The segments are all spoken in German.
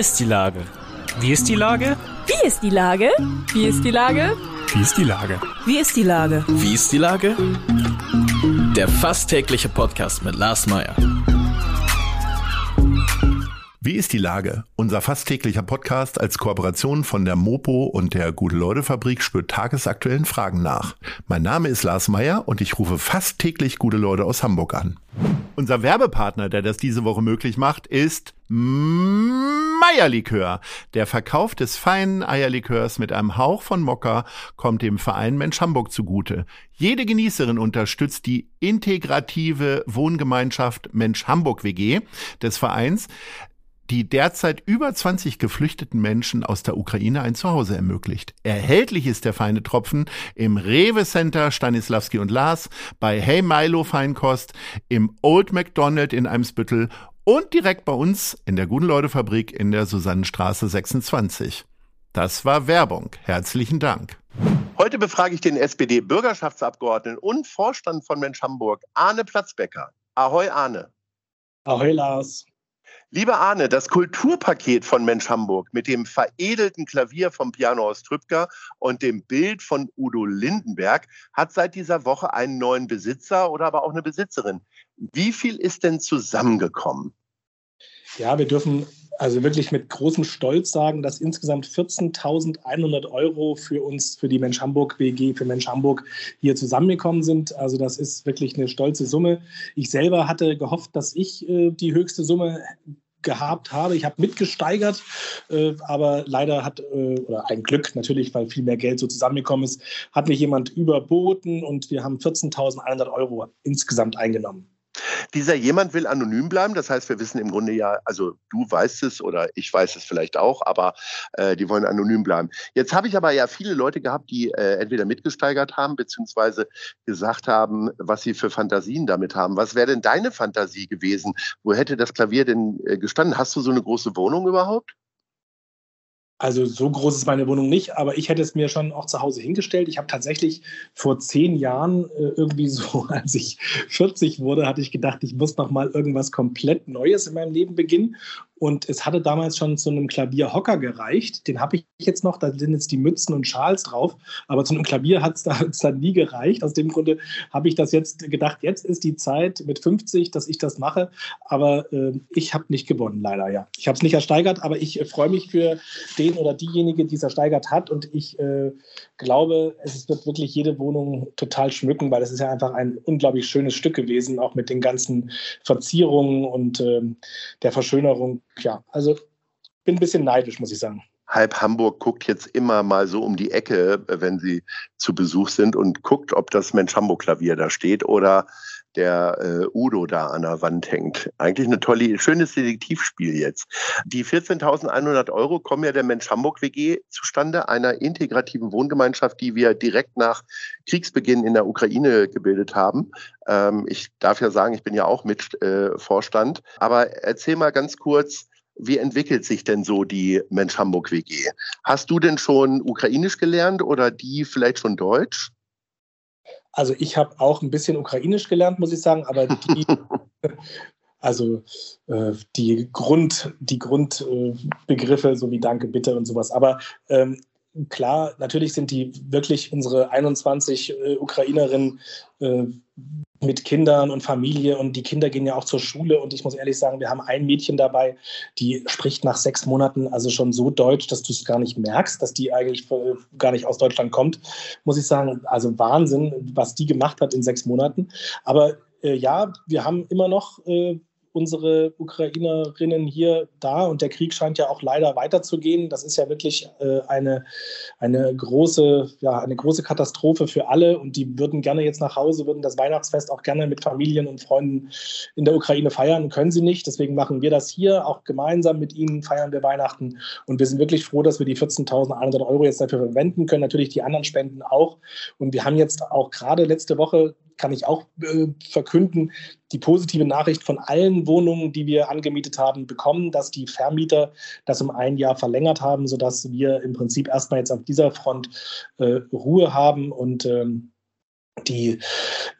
ist die Lage? Wie ist die Lage? Wie ist die Lage? Wie ist die Lage? Wie ist die Lage? Wie ist die Lage? Wie ist die Lage? Der fast tägliche Podcast mit Lars Meyer. Wie ist die Lage? Unser fast täglicher Podcast als Kooperation von der Mopo und der Gute-Leute-Fabrik spürt tagesaktuellen Fragen nach. Mein Name ist Lars Meyer und ich rufe fast täglich gute Leute aus Hamburg an. Unser Werbepartner, der das diese Woche möglich macht, ist Meierlikör. Der Verkauf des feinen Eierlikörs mit einem Hauch von Mokka kommt dem Verein Mensch Hamburg zugute. Jede Genießerin unterstützt die integrative Wohngemeinschaft Mensch Hamburg WG des Vereins die derzeit über 20 geflüchteten Menschen aus der Ukraine ein Zuhause ermöglicht. Erhältlich ist der feine Tropfen im Rewe Center Stanislavski und Lars, bei Hey Milo Feinkost, im Old McDonald in Eimsbüttel und direkt bei uns in der Guten Leute Fabrik in der Susannenstraße 26. Das war Werbung. Herzlichen Dank. Heute befrage ich den SPD-Bürgerschaftsabgeordneten und Vorstand von Mensch Hamburg, Arne Platzbecker. Ahoi, Arne. Ahoi, Lars. Lieber Arne, das Kulturpaket von Mensch Hamburg mit dem veredelten Klavier vom Piano aus Trübker und dem Bild von Udo Lindenberg hat seit dieser Woche einen neuen Besitzer oder aber auch eine Besitzerin. Wie viel ist denn zusammengekommen? Ja, wir dürfen also wirklich mit großem Stolz sagen, dass insgesamt 14.100 Euro für uns, für die Mensch Hamburg WG, für Mensch Hamburg hier zusammengekommen sind. Also das ist wirklich eine stolze Summe. Ich selber hatte gehofft, dass ich äh, die höchste Summe gehabt habe. Ich habe mitgesteigert, äh, aber leider hat, äh, oder ein Glück natürlich, weil viel mehr Geld so zusammengekommen ist, hat mich jemand überboten und wir haben 14.100 Euro insgesamt eingenommen. Dieser jemand will anonym bleiben. Das heißt, wir wissen im Grunde ja, also du weißt es oder ich weiß es vielleicht auch, aber äh, die wollen anonym bleiben. Jetzt habe ich aber ja viele Leute gehabt, die äh, entweder mitgesteigert haben, beziehungsweise gesagt haben, was sie für Fantasien damit haben. Was wäre denn deine Fantasie gewesen? Wo hätte das Klavier denn äh, gestanden? Hast du so eine große Wohnung überhaupt? Also so groß ist meine Wohnung nicht, aber ich hätte es mir schon auch zu Hause hingestellt. Ich habe tatsächlich vor zehn Jahren äh, irgendwie so, als ich 40 wurde, hatte ich gedacht, ich muss noch mal irgendwas komplett Neues in meinem Leben beginnen und es hatte damals schon zu einem Klavierhocker gereicht. Den habe ich jetzt noch, da sind jetzt die Mützen und Schals drauf. Aber zu einem Klavier hat es da, dann nie gereicht. Aus dem Grunde habe ich das jetzt gedacht, jetzt ist die Zeit mit 50, dass ich das mache. Aber äh, ich habe nicht gewonnen, leider, ja. Ich habe es nicht ersteigert, aber ich äh, freue mich für den oder diejenige, die es ersteigert hat. Und ich äh, glaube, es wird wirklich jede Wohnung total schmücken, weil es ist ja einfach ein unglaublich schönes Stück gewesen, auch mit den ganzen Verzierungen und ähm, der Verschönerung ja, also bin ein bisschen neidisch, muss ich sagen. Halb Hamburg guckt jetzt immer mal so um die Ecke, wenn sie zu Besuch sind und guckt, ob das Mensch Hamburg Klavier da steht oder der äh, Udo da an der Wand hängt. Eigentlich eine tolle, schönes Detektivspiel jetzt. Die 14.100 Euro kommen ja der Mensch Hamburg WG zustande, einer integrativen Wohngemeinschaft, die wir direkt nach Kriegsbeginn in der Ukraine gebildet haben. Ähm, ich darf ja sagen, ich bin ja auch mit äh, Vorstand. Aber erzähl mal ganz kurz, wie entwickelt sich denn so die Mensch Hamburg WG? Hast du denn schon Ukrainisch gelernt oder die vielleicht schon Deutsch? Also ich habe auch ein bisschen Ukrainisch gelernt, muss ich sagen, aber die, also äh, die Grund, die Grundbegriffe, äh, so wie Danke, Bitte und sowas. Aber ähm, klar, natürlich sind die wirklich unsere 21 äh, Ukrainerinnen äh, mit Kindern und Familie und die Kinder gehen ja auch zur Schule und ich muss ehrlich sagen, wir haben ein Mädchen dabei, die spricht nach sechs Monaten also schon so Deutsch, dass du es gar nicht merkst, dass die eigentlich gar nicht aus Deutschland kommt, muss ich sagen. Also Wahnsinn, was die gemacht hat in sechs Monaten. Aber äh, ja, wir haben immer noch äh, unsere Ukrainerinnen hier da und der Krieg scheint ja auch leider weiterzugehen. Das ist ja wirklich äh, eine, eine, große, ja, eine große Katastrophe für alle und die würden gerne jetzt nach Hause, würden das Weihnachtsfest auch gerne mit Familien und Freunden in der Ukraine feiern, können sie nicht. Deswegen machen wir das hier auch gemeinsam mit ihnen, feiern wir Weihnachten und wir sind wirklich froh, dass wir die 14.100 Euro jetzt dafür verwenden können. Natürlich die anderen Spenden auch und wir haben jetzt auch gerade letzte Woche kann ich auch äh, verkünden, die positive Nachricht von allen Wohnungen, die wir angemietet haben, bekommen, dass die Vermieter das um ein Jahr verlängert haben, sodass wir im Prinzip erstmal jetzt auf dieser Front äh, Ruhe haben und ähm, die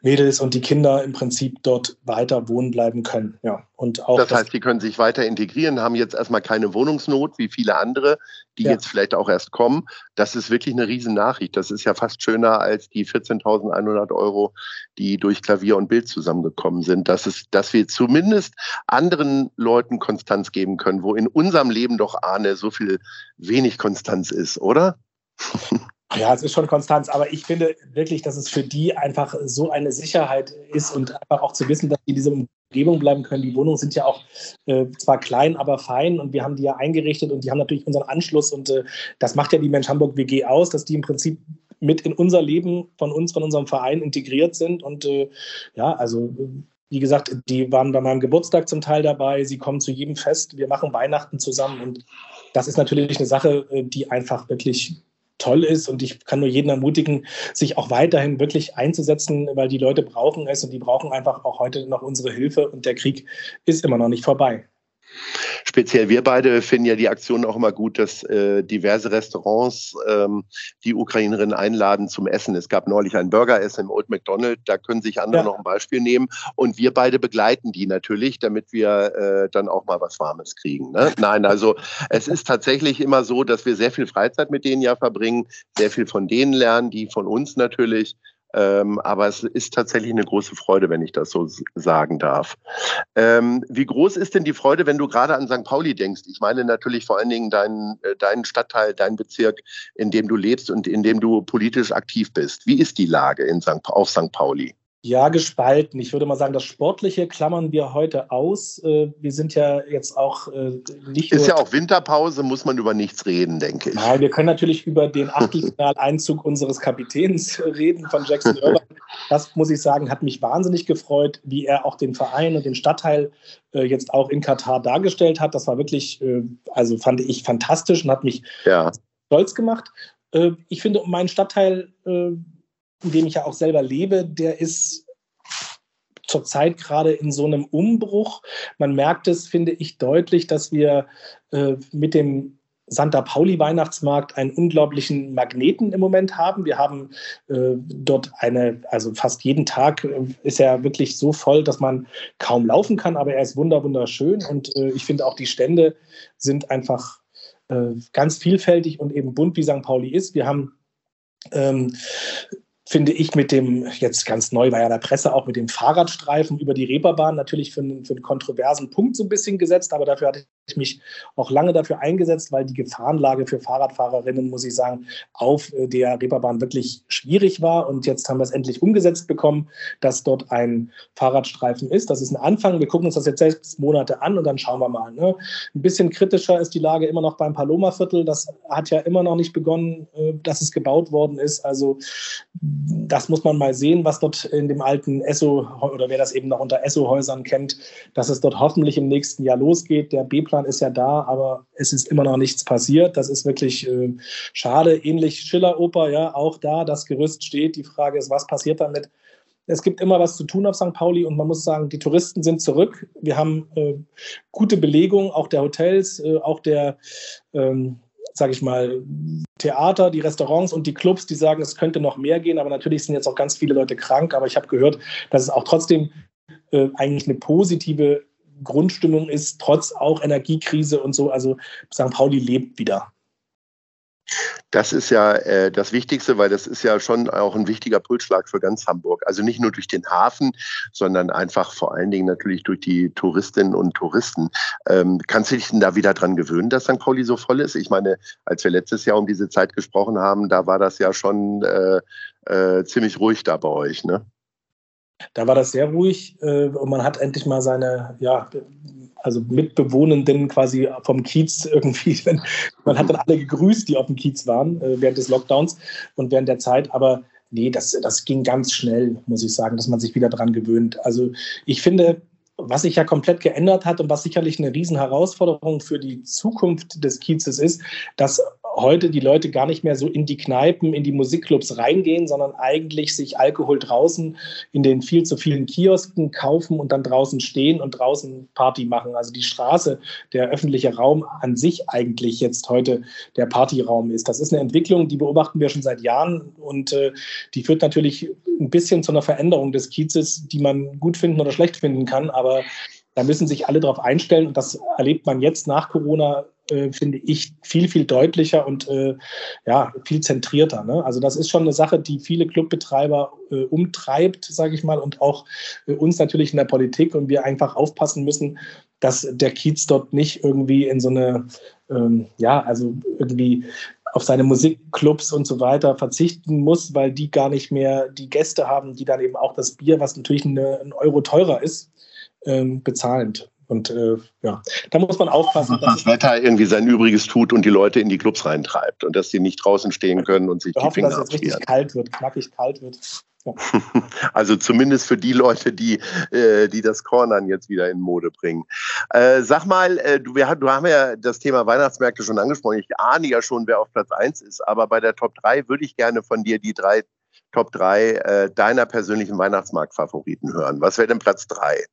Mädels und die Kinder im Prinzip dort weiter wohnen bleiben können. Ja, und auch das heißt, die können sich weiter integrieren, haben jetzt erstmal keine Wohnungsnot wie viele andere, die ja. jetzt vielleicht auch erst kommen. Das ist wirklich eine Riesennachricht. Das ist ja fast schöner als die 14.100 Euro, die durch Klavier und Bild zusammengekommen sind. Das ist, dass wir zumindest anderen Leuten Konstanz geben können, wo in unserem Leben doch Ahne so viel wenig Konstanz ist, oder? Ja, es ist schon Konstanz, aber ich finde wirklich, dass es für die einfach so eine Sicherheit ist und einfach auch zu wissen, dass die in dieser Umgebung bleiben können. Die Wohnungen sind ja auch äh, zwar klein, aber fein und wir haben die ja eingerichtet und die haben natürlich unseren Anschluss und äh, das macht ja die Mensch Hamburg WG aus, dass die im Prinzip mit in unser Leben von uns, von unserem Verein integriert sind und äh, ja, also wie gesagt, die waren bei meinem Geburtstag zum Teil dabei, sie kommen zu jedem Fest, wir machen Weihnachten zusammen und das ist natürlich eine Sache, äh, die einfach wirklich toll ist. Und ich kann nur jeden ermutigen, sich auch weiterhin wirklich einzusetzen, weil die Leute brauchen es und die brauchen einfach auch heute noch unsere Hilfe. Und der Krieg ist immer noch nicht vorbei. Speziell wir beide finden ja die Aktion auch immer gut, dass äh, diverse Restaurants ähm, die Ukrainerinnen einladen zum Essen. Es gab neulich ein Burgeressen im Old McDonald, da können sich andere ja. noch ein Beispiel nehmen. Und wir beide begleiten die natürlich, damit wir äh, dann auch mal was Warmes kriegen. Ne? Nein, also es ist tatsächlich immer so, dass wir sehr viel Freizeit mit denen ja verbringen, sehr viel von denen lernen, die von uns natürlich. Ähm, aber es ist tatsächlich eine große Freude, wenn ich das so sagen darf. Ähm, wie groß ist denn die Freude, wenn du gerade an St. Pauli denkst? Ich meine natürlich vor allen Dingen deinen, äh, deinen Stadtteil, deinen Bezirk, in dem du lebst und in dem du politisch aktiv bist. Wie ist die Lage in St. auf St. Pauli? Ja, gespalten. Ich würde mal sagen, das Sportliche klammern wir heute aus. Äh, wir sind ja jetzt auch äh, nicht. Ist ja auch Winterpause, muss man über nichts reden, denke ich. Nein, wir können natürlich über den Achtelfinaleinzug unseres Kapitäns reden von Jackson Irvine. Das muss ich sagen, hat mich wahnsinnig gefreut, wie er auch den Verein und den Stadtteil äh, jetzt auch in Katar dargestellt hat. Das war wirklich, also fand ich fantastisch und hat mich ja. stolz gemacht. Ich finde, um meinen Stadtteil in dem ich ja auch selber lebe, der ist zurzeit gerade in so einem Umbruch. Man merkt es, finde ich, deutlich, dass wir äh, mit dem Santa Pauli Weihnachtsmarkt einen unglaublichen Magneten im Moment haben. Wir haben äh, dort eine, also fast jeden Tag äh, ist er wirklich so voll, dass man kaum laufen kann, aber er ist wunder wunderschön und äh, ich finde auch die Stände sind einfach äh, ganz vielfältig und eben bunt, wie St. Pauli ist. Wir haben ähm, finde ich mit dem, jetzt ganz neu war ja der Presse auch mit dem Fahrradstreifen über die Reeperbahn natürlich für einen, für einen kontroversen Punkt so ein bisschen gesetzt, aber dafür hatte mich auch lange dafür eingesetzt, weil die Gefahrenlage für Fahrradfahrerinnen, muss ich sagen, auf äh, der Reeperbahn wirklich schwierig war. Und jetzt haben wir es endlich umgesetzt bekommen, dass dort ein Fahrradstreifen ist. Das ist ein Anfang. Wir gucken uns das jetzt sechs Monate an und dann schauen wir mal. Ne? Ein bisschen kritischer ist die Lage immer noch beim Paloma-Viertel. Das hat ja immer noch nicht begonnen, äh, dass es gebaut worden ist. Also das muss man mal sehen, was dort in dem alten Esso oder wer das eben noch unter Esso-Häusern kennt, dass es dort hoffentlich im nächsten Jahr losgeht. Der B-Plan ist ja da, aber es ist immer noch nichts passiert. Das ist wirklich äh, schade. Ähnlich Schiller-Oper, ja, auch da, das Gerüst steht. Die Frage ist, was passiert damit? Es gibt immer was zu tun auf St. Pauli und man muss sagen, die Touristen sind zurück. Wir haben äh, gute Belegung, auch der Hotels, äh, auch der ähm, sage ich mal, Theater, die Restaurants und die Clubs, die sagen, es könnte noch mehr gehen, aber natürlich sind jetzt auch ganz viele Leute krank. Aber ich habe gehört, dass es auch trotzdem äh, eigentlich eine positive Grundstimmung ist, trotz auch Energiekrise und so. Also St. Pauli lebt wieder. Das ist ja äh, das Wichtigste, weil das ist ja schon auch ein wichtiger Pulsschlag für ganz Hamburg. Also nicht nur durch den Hafen, sondern einfach vor allen Dingen natürlich durch die Touristinnen und Touristen. Ähm, kannst du dich denn da wieder dran gewöhnen, dass St. Pauli so voll ist? Ich meine, als wir letztes Jahr um diese Zeit gesprochen haben, da war das ja schon äh, äh, ziemlich ruhig da bei euch, ne? Da war das sehr ruhig äh, und man hat endlich mal seine ja, also Mitbewohnenden quasi vom Kiez irgendwie. Man hat dann alle gegrüßt, die auf dem Kiez waren äh, während des Lockdowns und während der Zeit. Aber nee, das, das ging ganz schnell, muss ich sagen, dass man sich wieder dran gewöhnt. Also ich finde, was sich ja komplett geändert hat und was sicherlich eine Riesenherausforderung für die Zukunft des Kiezes ist, dass heute die Leute gar nicht mehr so in die Kneipen, in die Musikclubs reingehen, sondern eigentlich sich Alkohol draußen in den viel zu vielen Kiosken kaufen und dann draußen stehen und draußen Party machen. Also die Straße, der öffentliche Raum an sich eigentlich jetzt heute der Partyraum ist. Das ist eine Entwicklung, die beobachten wir schon seit Jahren und äh, die führt natürlich ein bisschen zu einer Veränderung des Kiezes, die man gut finden oder schlecht finden kann, aber da müssen sich alle darauf einstellen und das erlebt man jetzt nach Corona äh, finde ich, viel, viel deutlicher und äh, ja, viel zentrierter. Ne? Also das ist schon eine Sache, die viele Clubbetreiber äh, umtreibt, sage ich mal, und auch äh, uns natürlich in der Politik und wir einfach aufpassen müssen, dass der Kiez dort nicht irgendwie in so eine, ähm, ja, also irgendwie auf seine Musikclubs und so weiter verzichten muss, weil die gar nicht mehr die Gäste haben, die dann eben auch das Bier, was natürlich eine, ein Euro teurer ist, ähm, bezahlen. Und äh, ja, da muss man aufpassen. Dass das Wetter irgendwie sein Übriges tut und die Leute in die Clubs reintreibt und dass die nicht draußen stehen können und sich Wir die hoffen, Finger dass es richtig kalt wird, knackig kalt wird. Ja. Also zumindest für die Leute, die, äh, die das Cornern jetzt wieder in Mode bringen. Äh, sag mal, äh, du, wir, du haben ja das Thema Weihnachtsmärkte schon angesprochen. Ich ahne ja schon, wer auf Platz 1 ist, aber bei der Top 3 würde ich gerne von dir die drei Top 3 äh, deiner persönlichen Weihnachtsmarktfavoriten hören. Was wäre denn Platz 3?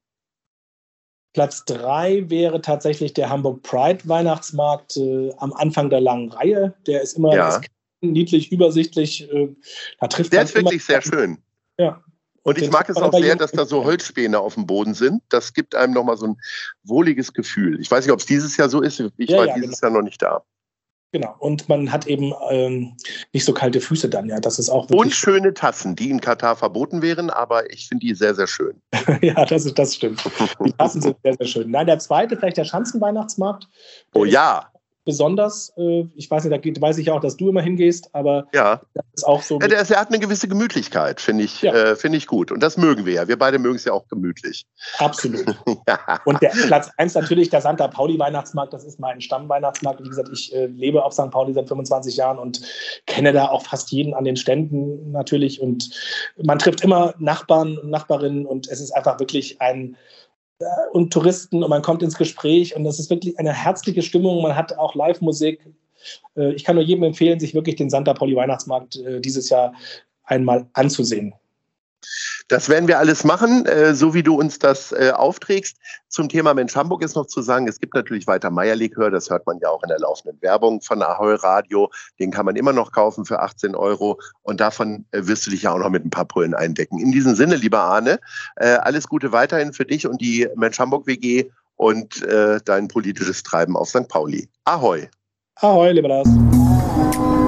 Platz drei wäre tatsächlich der Hamburg Pride Weihnachtsmarkt äh, am Anfang der langen Reihe. Der ist immer Ja. niedlich, übersichtlich. Äh, da trifft Der ist wirklich sehr schön. Ja. Und ich den mag es auch sehr, dass da so Holzspäne auf dem Boden sind. Das gibt einem nochmal so ein wohliges Gefühl. Ich weiß nicht, ob es dieses Jahr so ist. Ich Ja, war ja, dieses Jahr noch nicht da. Genau. Und man hat eben ähm, nicht so kalte Füße dann, ja. Das ist auch Und schöne Tassen, die in Katar verboten wären, aber ich finde die sehr, sehr schön. ja, das, ist, das stimmt. Die Tassen sind sehr, sehr schön. Nein, der zweite, vielleicht der Schanzenweihnachtsmarkt. Der Oh ja, Besonders, äh, ich weiß nicht, da geht, weiß ich auch, dass du immer hingehst, aber ja. das ist auch so. ja der, hat eine gewisse Gemütlichkeit, finde ich, Ja. äh, finde ich gut. Und das mögen wir ja. Wir beide mögen es ja auch gemütlich. absolut. ja. Und der Platz 1 natürlich der Santa Pauli Weihnachtsmarkt, das ist mein Stammweihnachtsmarkt. Wie gesagt, ich äh, lebe auf St. Pauli seit 25 Jahren und kenne da auch fast jeden an den Ständen natürlich. Und man trifft immer Nachbarn und Nachbarinnen und es ist einfach wirklich ein und Touristen und man kommt ins Gespräch und es ist wirklich eine herzliche Stimmung. Man hat auch Live-Musik. Äh, Ich kann nur jedem empfehlen, sich wirklich den Santa Pauli Weihnachtsmarkt äh, dieses Jahr einmal anzusehen. Das werden wir alles machen, äh, so wie du uns das äh, aufträgst. Zum Thema Mensch Hamburg ist noch zu sagen, es gibt natürlich weiter Meierlikör, das hört man ja auch in der laufenden Werbung von Ahoi Radio. Den kann man immer noch kaufen für 18 Euro und davon äh, wirst du dich ja auch noch mit ein paar Pullen eindecken. In diesem Sinne, lieber Arne, alles Gute weiterhin für dich und die Mensch Hamburg WG und dein politisches Treiben auf St. Pauli. Ahoi! Ahoi, lieber Lars.